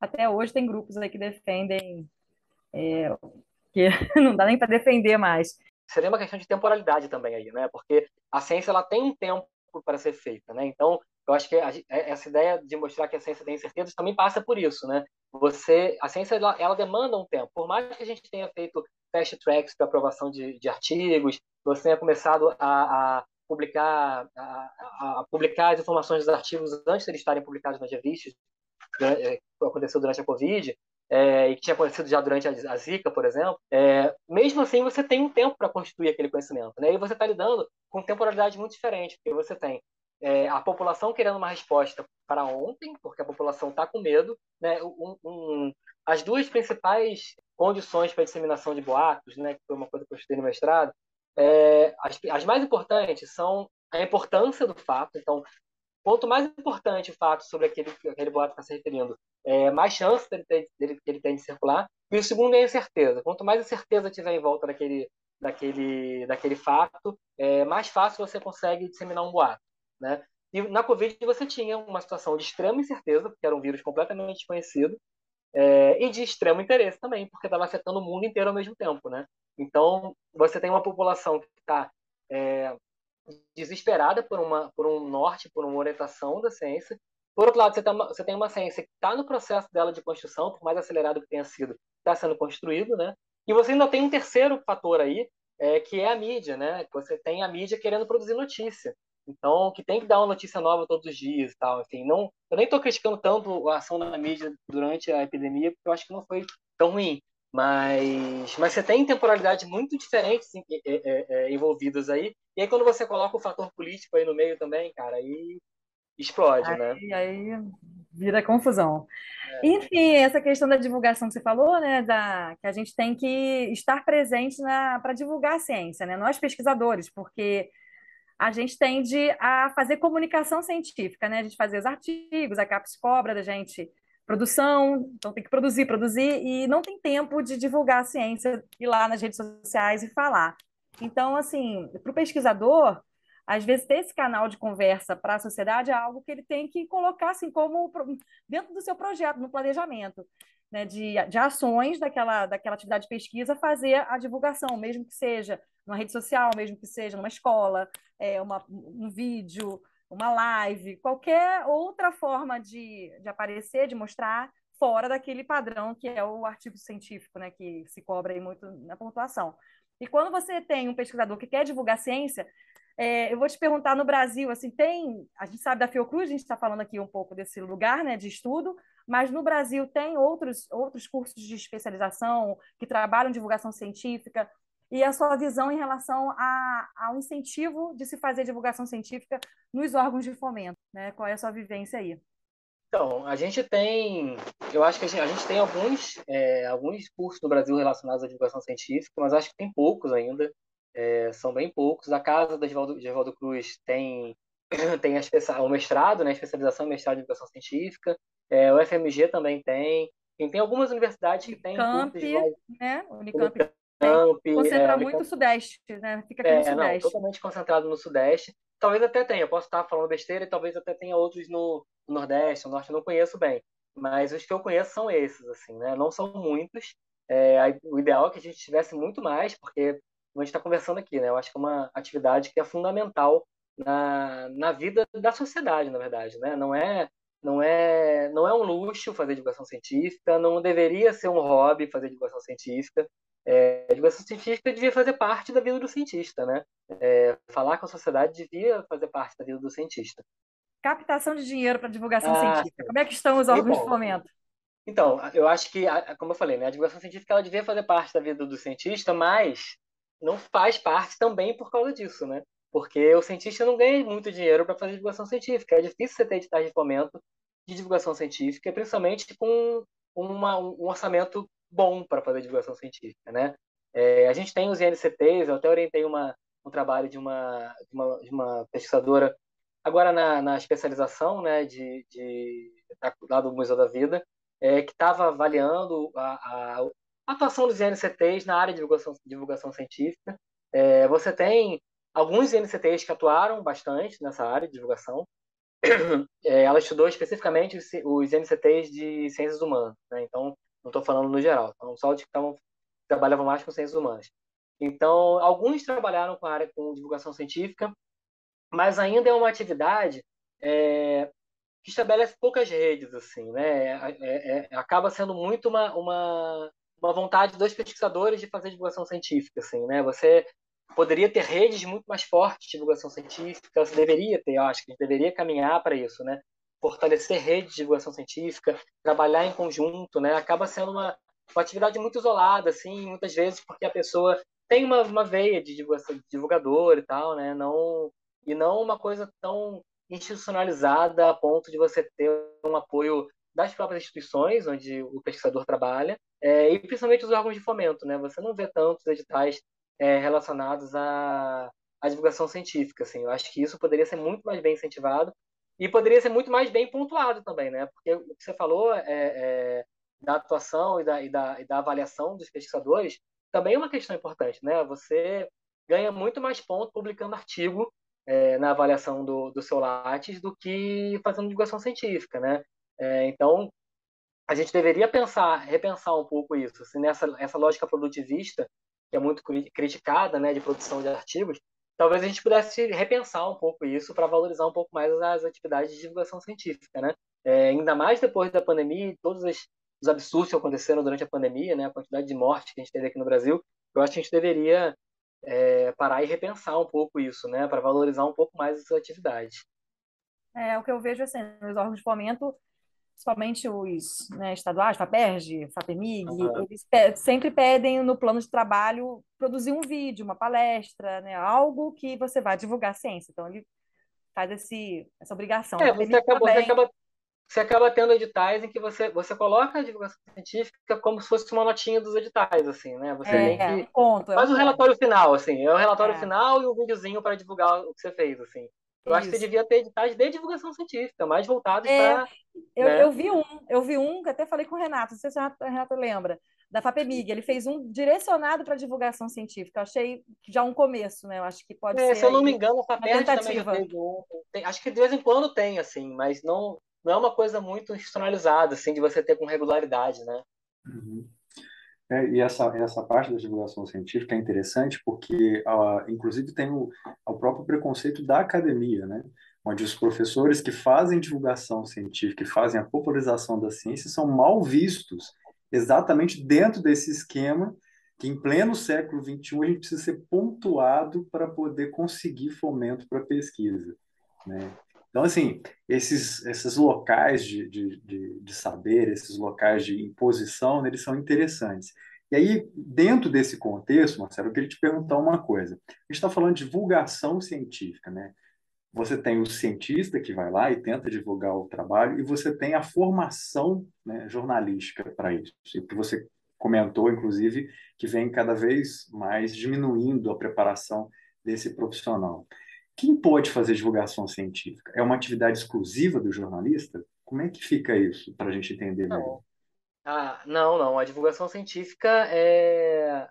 B: até hoje tem grupos aí que defendem é, que não dá nem para defender mais.
C: Seria uma questão de temporalidade também aí, né? Porque a ciência ela tem um tempo para ser feita, né? Então, eu acho que a, é, essa ideia de mostrar que a ciência tem incertezas também passa por isso, né? Você, a ciência ela, ela demanda um tempo. Por mais que a gente tenha feito fast tracks para aprovação de, de artigos, você tenha começado a, a publicar a, a, publicar as informações dos artigos antes de eles estarem publicados nas revistas, né? É, que aconteceu durante a Covid, é, e que tinha acontecido já durante a, Zika, por exemplo, é, mesmo assim você tem um tempo para construir aquele conhecimento. Né? E você está lidando com temporalidade muito diferente, porque você tem é, a população querendo uma resposta para ontem, porque a população está com medo. Né? Um, um, as duas principais condições para disseminação de boatos, né, que foi uma coisa que eu estudei no mestrado, é, as, as mais importantes são a importância do fato. Então, quanto mais importante o fato sobre aquele, aquele boato que está se referindo, é, mais chance dele, dele, ele tem de circular. E o segundo é a incerteza. Quanto mais incerteza tiver em volta daquele, daquele, daquele fato, é, mais fácil você consegue disseminar um boato. Né? E na Covid você tinha uma situação de extrema incerteza, porque era um vírus completamente desconhecido, é, e de extremo interesse também, porque estava afetando o mundo inteiro ao mesmo tempo. Né? Então, você tem uma população que está é, desesperada por, uma, por um norte, por uma orientação da ciência. Por outro lado, você uma, você tem uma ciência que está no processo dela de construção, por mais acelerado que tenha sido, está sendo construído, né? E você ainda tem um terceiro fator aí, é, que é a mídia, né? Você tem a mídia querendo produzir notícia. Então, que tem que dar uma notícia nova todos os dias e tal. Enfim, não, eu nem estou criticando tanto a ação da mídia durante a epidemia, porque eu acho que não foi tão ruim. Mas, mas você tem temporalidades muito diferentes é, é, é, envolvidas aí. E aí, quando você coloca o fator político aí no meio também, cara, aí explode, né?
B: aí, né? Aí vira confusão. É. Enfim, essa questão da divulgação que você falou, né, da, que a gente tem que estar presente para divulgar a ciência, né? Nós pesquisadores, porque a gente tende a fazer comunicação científica, né? A gente fazer os artigos, a CAPES cobra da gente produção, então tem que produzir, produzir, e não tem tempo de divulgar a ciência, ir lá nas redes sociais e falar. Então, assim, para o pesquisador, às vezes ter esse canal de conversa para a sociedade é algo que ele tem que colocar assim como dentro do seu projeto, no planejamento. Né, de, de ações daquela, daquela atividade de pesquisa, fazer a divulgação, mesmo que seja numa rede social, mesmo que seja numa escola, é, uma, um vídeo, uma live, qualquer outra forma de, de aparecer, de mostrar fora daquele padrão que é o artigo científico, né, que se cobra aí muito na pontuação. E quando você tem um pesquisador que quer divulgar ciência, é, eu vou te perguntar no Brasil, assim, tem, a gente sabe da Fiocruz, a gente está falando aqui um pouco desse lugar, né, de estudo, mas no Brasil tem outros outros cursos de especialização que trabalham divulgação científica e a sua visão em relação ao incentivo de se fazer divulgação científica nos órgãos de fomento, né? Qual é a sua vivência aí?
C: Então, a gente tem, eu acho que a gente, a gente tem alguns, é, alguns cursos no Brasil relacionados à divulgação científica, mas acho que tem poucos ainda é, são bem poucos. A casa da Givaldo, Cruz tem tem a o mestrado, né, especialização em mestrado em educação científica. É, o FMG também tem. Tem, tem algumas universidades que têm
B: Unicamp, cursos né? Unicamp, Unicamp concentra é, muito o Sudeste, né? Fica aqui
C: é,
B: no Sudeste.
C: Não, totalmente concentrado no Sudeste. Talvez até tenha, posso estar falando besteira e talvez até tenha outros no, no Nordeste, no Norte eu não conheço bem. Mas os que eu conheço são esses, assim, né? Não são muitos. É, o ideal é que a gente tivesse muito mais, porque a gente está conversando aqui, né? Eu acho que é uma atividade que é fundamental na, na vida da sociedade, na verdade, né? Não é não é não é um luxo fazer divulgação científica, não deveria ser um hobby fazer divulgação científica. É, a divulgação científica devia fazer parte da vida do cientista, né? É, falar com a sociedade devia fazer parte da vida do cientista.
B: Captação de dinheiro para divulgação ah, científica. Como é que estão os órgãos de fomento?
C: Então, eu acho que, como eu falei, né, a divulgação científica ela devia fazer parte da vida do cientista, mas não faz parte também por causa disso, né? Porque o cientista não ganha muito dinheiro para fazer divulgação científica. É difícil você ter editais de fomento de divulgação científica, principalmente com uma, um orçamento bom para fazer divulgação científica, né? É, a gente tem os INCTs, eu até orientei uma, um trabalho de uma, de uma, de uma pesquisadora agora na, na especialização, né, de, de lá do Museu da Vida, é, que estava avaliando a, a, atuação dos INCTs na área de divulgação, divulgação científica. É, você tem alguns INCTs que atuaram bastante nessa área de divulgação. É, ela estudou especificamente os, os INCTs de ciências humanas, né? então não estou falando no geral, então, só de que tavam, trabalhavam mais com ciências humanas. Então, alguns trabalharam com a área com divulgação científica, mas ainda é uma atividade é, que estabelece poucas redes, assim, né? É, é, é acaba sendo muito uma, uma, uma vontade dos pesquisadores de fazer divulgação científica, assim, né? Você poderia ter redes muito mais fortes de divulgação científica, você deveria ter, eu acho que a gente deveria caminhar para isso, né? Fortalecer redes de divulgação científica, trabalhar em conjunto, né? Acaba sendo uma, uma atividade muito isolada, assim, muitas vezes porque a pessoa tem uma, uma veia de divulgador e tal, né? Não e não uma coisa tão institucionalizada a ponto de você ter um apoio das próprias instituições onde o pesquisador trabalha é, e principalmente os órgãos de fomento, né? Você não vê tantos editais é, relacionados à, à, divulgação científica, assim. Eu acho que isso poderia ser muito mais bem incentivado e poderia ser muito mais bem pontuado também, né? Porque o que você falou é, é da atuação e da, e, da, e da avaliação dos pesquisadores também é uma questão importante, né? Você ganha muito mais ponto publicando artigo é, na avaliação do, do seu Lattes do que fazendo divulgação científica, né? É, então, a gente deveria pensar, repensar um pouco isso, assim, nessa essa lógica produtivista que é muito criticada, né, de produção de artigos, talvez a gente pudesse repensar um pouco isso para valorizar um pouco mais as atividades de divulgação científica, né? É, ainda mais depois da pandemia, todos os, os absurdos que aconteceram durante a pandemia, né, a quantidade de mortes que a gente teve aqui no Brasil, eu acho que a gente deveria é, parar e repensar um pouco isso, né, para valorizar um pouco mais essa atividade.
B: É, o que eu vejo assim, nos órgãos de fomento, principalmente os né, estaduais, FAPERJ, FAPEMIG, uhum. eles pe sempre pedem no plano de trabalho produzir um vídeo, uma palestra, né, algo que você vai divulgar a ciência. Então, ele faz esse, essa obrigação.
C: É, você acaba, você, acaba, você acaba tendo editais em que você, você coloca a divulgação científica como se fosse uma notinha dos editais, assim, né? Você é, tem que...
B: Ponto,
C: é faz o relatório final, assim. É o relatório é. final e o videozinho para divulgar o que você fez, assim. Eu Isso. acho que você devia ter editais de divulgação científica, mais voltados é, para.
B: Eu, né? eu vi um, eu vi um que até falei com o Renato, não sei se o Renato lembra, da FAPEMIG. Ele fez um direcionado para divulgação científica. Eu achei já um começo, né? Eu acho que pode é, ser.
C: Se eu não me engano, a FAPERJ também já fez um. Tem, acho que de vez em quando tem, assim, mas não, não é uma coisa muito institucionalizada, assim, de você ter com regularidade, né?
D: Uhum. É, e essa, essa parte da divulgação científica é interessante porque, uh, inclusive, tem o, o próprio preconceito da academia, né? onde os professores que fazem divulgação científica e fazem a popularização da ciência são mal vistos exatamente dentro desse esquema que, em pleno século XXI, a gente precisa ser pontuado para poder conseguir fomento para pesquisa. Né? Então, assim, esses, esses locais de, de, de, saber, esses locais de imposição, né, eles são interessantes. E aí, dentro desse contexto, Marcelo, eu queria te perguntar uma coisa. A gente está falando de divulgação científica, né? Você tem o cientista que vai lá e tenta divulgar o trabalho, e você tem a formação né, jornalística para isso. E que você comentou, inclusive, que vem cada vez mais diminuindo a preparação desse profissional. Quem pode fazer divulgação científica? É uma atividade exclusiva do jornalista? Como é que fica isso, para a gente entender melhor?
C: Ah, não, não. A divulgação científica é...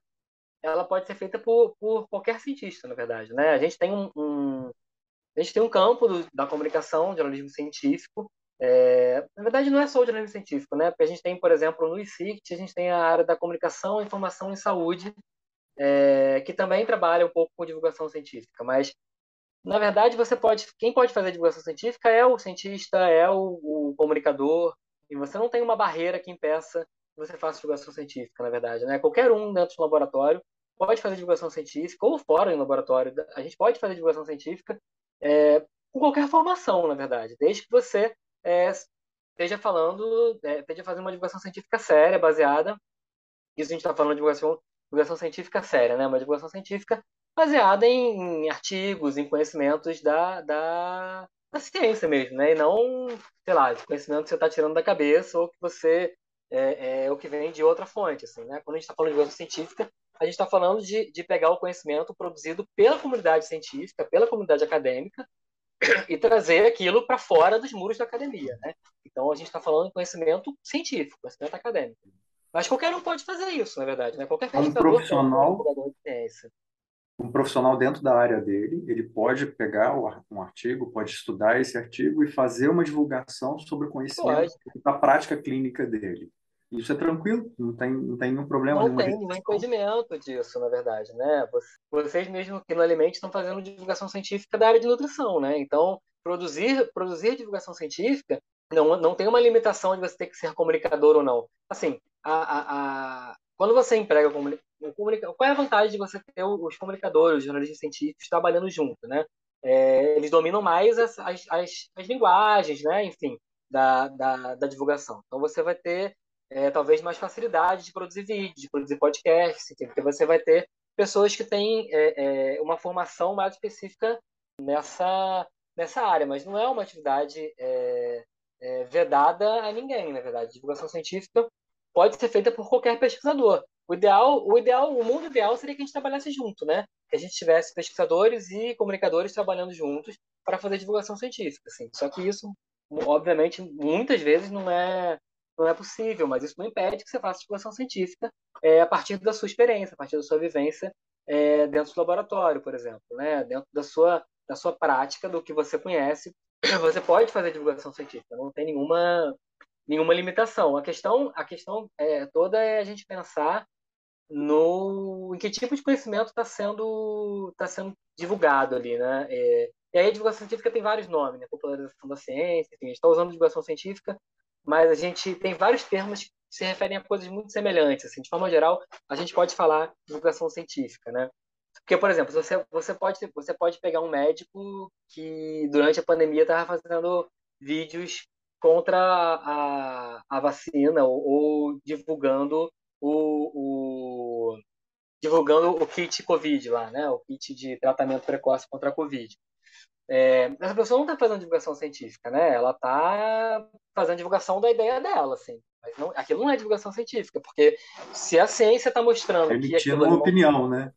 C: ela pode ser feita por, por qualquer cientista, na verdade. Né? A gente tem um, um... a gente tem um campo do, da comunicação, jornalismo científico. É... Na verdade, não é só o jornalismo científico, né? Porque a gente tem, por exemplo, no ICICT, a gente tem a área da comunicação, informação e saúde, é... que também trabalha um pouco com divulgação científica. Mas na verdade, você pode, quem pode fazer divulgação científica é o cientista, é o, o comunicador, e você não tem uma barreira que impeça que você faça divulgação científica, na verdade, né? Qualquer um dentro do laboratório pode fazer divulgação científica ou fora do laboratório, a gente pode fazer divulgação científica é, com qualquer formação, na verdade, desde que você é, esteja falando, é, esteja fazendo uma divulgação científica séria, baseada. Isso a gente está falando de divulgação, divulgação científica séria, né? Uma divulgação científica baseada em artigos, em conhecimentos da, da, da ciência mesmo, né? E não, sei lá, de conhecimento que você está tirando da cabeça ou que você é, é, o que vem de outra fonte, assim, né? Quando a gente está falando de divulgação científica, a gente está falando de, de pegar o conhecimento produzido pela comunidade científica, pela comunidade acadêmica, e trazer aquilo para fora dos muros da academia, né? Então a gente está falando de conhecimento científico, conhecimento acadêmico. Mas qualquer um pode fazer isso, na verdade, né? Qualquer
D: um profissional, um de ciência um profissional dentro da área dele, ele pode pegar um artigo, pode estudar esse artigo e fazer uma divulgação sobre o conhecimento da prática clínica dele. Isso é tranquilo, não tem, não tem nenhum problema.
C: Não tem nenhum impedimento disso, na verdade, né? Vocês mesmo que no Alimente estão fazendo divulgação científica da área de nutrição, né? Então, produzir, produzir divulgação científica não, não tem uma limitação de você ter que ser comunicador ou não. Assim, a, a, a quando você emprega comunica... qual é a vantagem de você ter os comunicadores, os jornalistas científicos trabalhando junto, né? É, eles dominam mais as, as, as, as, linguagens, né? Enfim, da, da, da divulgação. Então você vai ter é, talvez mais facilidade de produzir vídeos, de produzir podcasts, porque você vai ter pessoas que têm é, é, uma formação mais específica nessa, nessa área, mas não é uma atividade é, é, vedada a ninguém, na verdade. Divulgação científica pode ser feita por qualquer pesquisador. O ideal, o ideal, o mundo ideal seria que a gente trabalhasse junto, né? Que a gente tivesse pesquisadores e comunicadores trabalhando juntos para fazer divulgação científica, assim. Só que isso, obviamente, muitas vezes não é não é possível, mas isso não impede que você faça divulgação científica é, a partir da sua experiência, a partir da sua vivência é, dentro do laboratório, por exemplo, né? Dentro da sua da sua prática, do que você conhece, você pode fazer divulgação científica. Não tem nenhuma nenhuma limitação. A questão a questão é, toda é a gente pensar no em que tipo de conhecimento está sendo tá sendo divulgado ali, né? É, e aí a divulgação científica tem vários nomes, né? Popularização da ciência, enfim, a gente está usando divulgação científica, mas a gente tem vários termos que se referem a coisas muito semelhantes. Assim, de forma geral, a gente pode falar divulgação científica, né? Porque, por exemplo, você, você, pode, você pode pegar um médico que durante a pandemia estava fazendo vídeos contra a, a vacina ou, ou divulgando o, o, divulgando o kit Covid lá, né? O kit de tratamento precoce contra a Covid. É, essa pessoa não está fazendo divulgação científica, né? Ela está fazendo divulgação da ideia dela, assim. Mas não, aquilo não é divulgação científica, porque se a ciência está mostrando
D: Emitindo que uma opinião, né?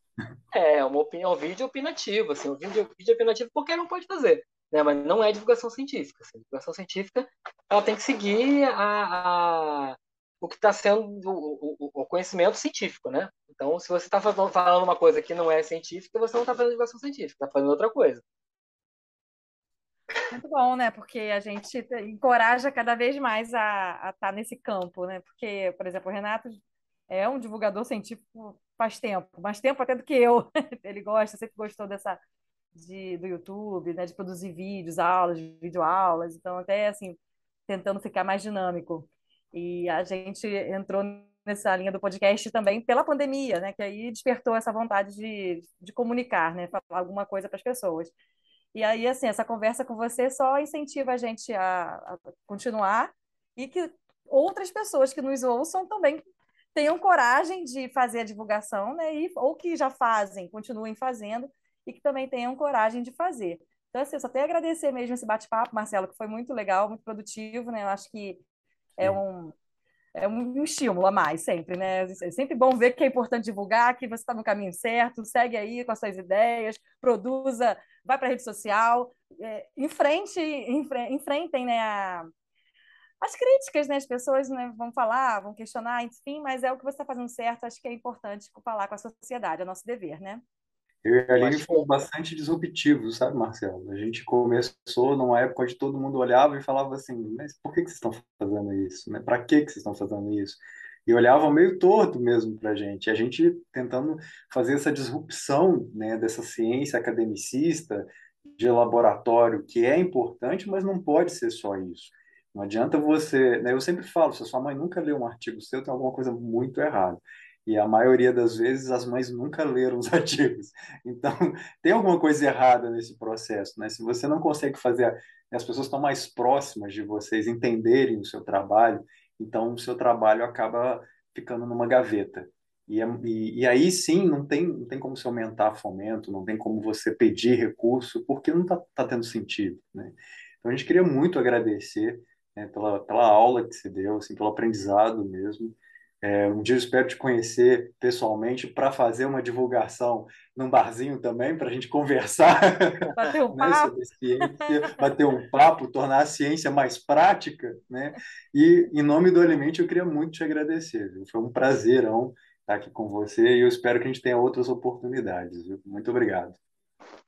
C: É, uma opinião, um vídeo opinativo, assim, um vídeo, vídeo opinativo qualquer um pode fazer, né? Mas não é divulgação científica. Assim. Divulgação científica, ela tem que seguir a, a o que está sendo o, o, o, conhecimento científico, né? Então, se você está falando uma coisa que não é científica, você não está fazendo divulgação científica, está fazendo outra coisa.
B: Muito bom, né? Porque a gente encoraja cada vez mais a estar tá nesse campo, né? Porque, por exemplo, o Renato é um divulgador científico faz tempo, mais tempo até do que eu. Ele gosta, sempre gostou dessa de, do YouTube, né? De produzir vídeos, aulas, videoaulas. Então, até assim, tentando ficar mais dinâmico. E a gente entrou nessa linha do podcast também pela pandemia, né? Que aí despertou essa vontade de, de comunicar, né? Falar alguma coisa para as pessoas. E aí, assim, essa conversa com você só incentiva a gente a, a continuar e que outras pessoas que nos ouçam também tenham coragem de fazer a divulgação, né? E, ou que já fazem, continuem fazendo e que também tenham coragem de fazer. Então, assim, eu só tenho a agradecer mesmo esse bate-papo, Marcelo, que foi muito legal, muito produtivo, né? Eu acho que é um, é um estímulo a mais, sempre, né? É sempre bom ver que é importante divulgar, que você está no caminho certo, segue aí com as suas ideias, produza, vai para a rede social, é, enfrente, enfre, enfrentem né, a, as críticas, né? As pessoas né, vão falar, vão questionar, enfim, mas é o que você está fazendo certo, acho que é importante falar com a sociedade, é nosso dever, né?
D: Eu e a Aline fomos bastante disruptivos, sabe, Marcelo? A gente começou numa época onde todo mundo olhava e falava assim, mas por que que vocês estão fazendo isso? Né? Para que que vocês estão fazendo isso? E olhavam meio torto mesmo para a gente. A gente tentando fazer essa disrupção né, dessa ciência academicista, de laboratório, que é importante, mas não pode ser só isso. Não adianta você... Né, eu sempre falo, se a sua mãe nunca leu um artigo seu, tem alguma coisa muito errada. E a maioria das vezes as mães nunca leram os artigos. Então, tem alguma coisa errada nesse processo, né? Se você não consegue fazer as pessoas estão mais próximas de vocês entenderem o seu trabalho, então o seu trabalho acaba ficando numa gaveta. E, é, e, e, aí sim, não tem, não tem como se aumentar fomento, não tem como você pedir recurso, porque não está tá tendo sentido. Né? Então a gente queria muito agradecer né, pela, pela aula que você deu, assim, pelo aprendizado mesmo. É, um dia eu espero te conhecer pessoalmente para fazer uma divulgação num barzinho também, para a gente conversar
B: bater um né,
D: sobre ciência, bater um papo, tornar a ciência mais prática. Né? E, em nome do Alimente, eu queria muito te agradecer. Viu? Foi um prazerão estar aqui com você e eu espero que a gente tenha outras oportunidades. Viu? Muito obrigado.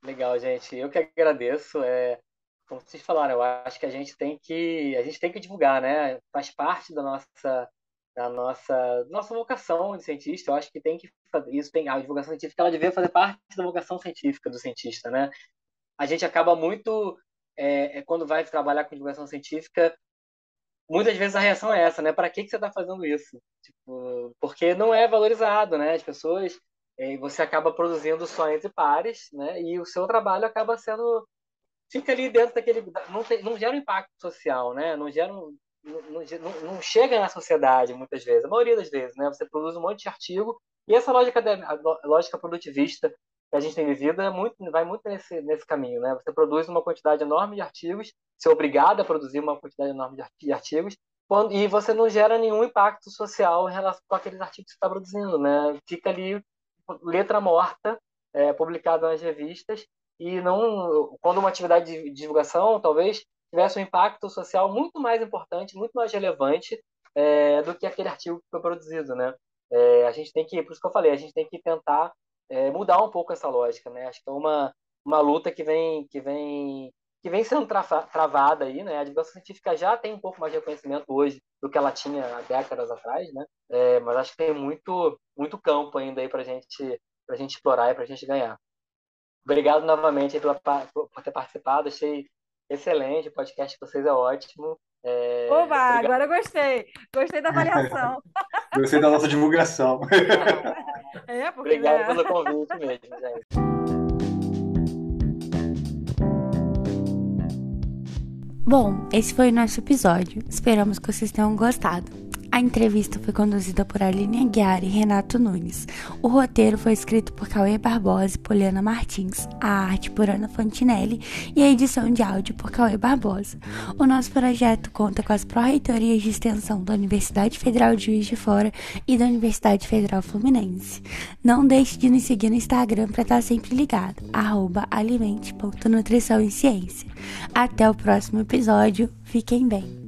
C: Legal, gente. Eu que agradeço. É, como vocês falaram, eu acho que a gente tem que a gente tem que divulgar, né? Faz parte da nossa da nossa nossa vocação de cientista. Eu acho que tem que fazer isso. Tem a divulgação científica, ela devia fazer parte da vocação científica do cientista, né? A gente acaba muito é, é quando vai trabalhar com divulgação científica, muitas vezes a reação é essa, né? Para que que você está fazendo isso? Tipo, porque não é valorizado, né? As pessoas é, você acaba produzindo só entre pares, né? E o seu trabalho acaba sendo fica ali dentro daquele não, tem, não gera um impacto social, né? Não gera um, não, não, chega na sociedade muitas vezes, a maioria das vezes, né? Você produz um monte de artigo e essa lógica lógica produtivista que a gente tem vivido é muito, vai muito nesse, nesse caminho, né? Você produz uma quantidade enorme de artigos, você é obrigado a produzir uma quantidade enorme de artigos, quando, e você não gera nenhum impacto social em relação com aqueles artigos que você está produzindo, né? Fica ali letra morta, é, publicada nas revistas, e não, quando uma atividade de divulgação, talvez tivesse um impacto social muito mais importante, muito mais relevante é, do que aquele artigo que foi produzido, né? É, a gente tem que, por isso que eu falei, a gente tem que tentar é, mudar um pouco essa lógica, né? Acho que é uma, uma luta que vem que vem que vem sendo travada aí, né? A divulgação científica já tem um pouco mais de reconhecimento hoje do que ela tinha há décadas atrás, né? É, mas acho que tem muito muito campo ainda aí para gente para gente explorar e para gente ganhar. Obrigado novamente pela, por ter participado. Achei excelente, o podcast de vocês é ótimo. É,
B: Oba, obrigado. agora eu gostei. Gostei da avaliação.
D: gostei da nossa divulgação.
B: É, porque,
C: Obrigado
B: né?
C: pelo convite mesmo, gente.
A: Bom, esse foi o nosso episódio. Esperamos que vocês tenham gostado. A entrevista foi conduzida por Aline Aguiar e Renato Nunes. O roteiro foi escrito por Cauê Barbosa e Poliana Martins, a arte por Ana Fontinelli e a edição de áudio por Cauê Barbosa. O nosso projeto conta com as pró-reitorias de extensão da Universidade Federal de Juiz de Fora e da Universidade Federal Fluminense. Não deixe de nos seguir no Instagram para estar sempre ligado, alimente.nutrição e ciência. Até o próximo episódio, fiquem bem!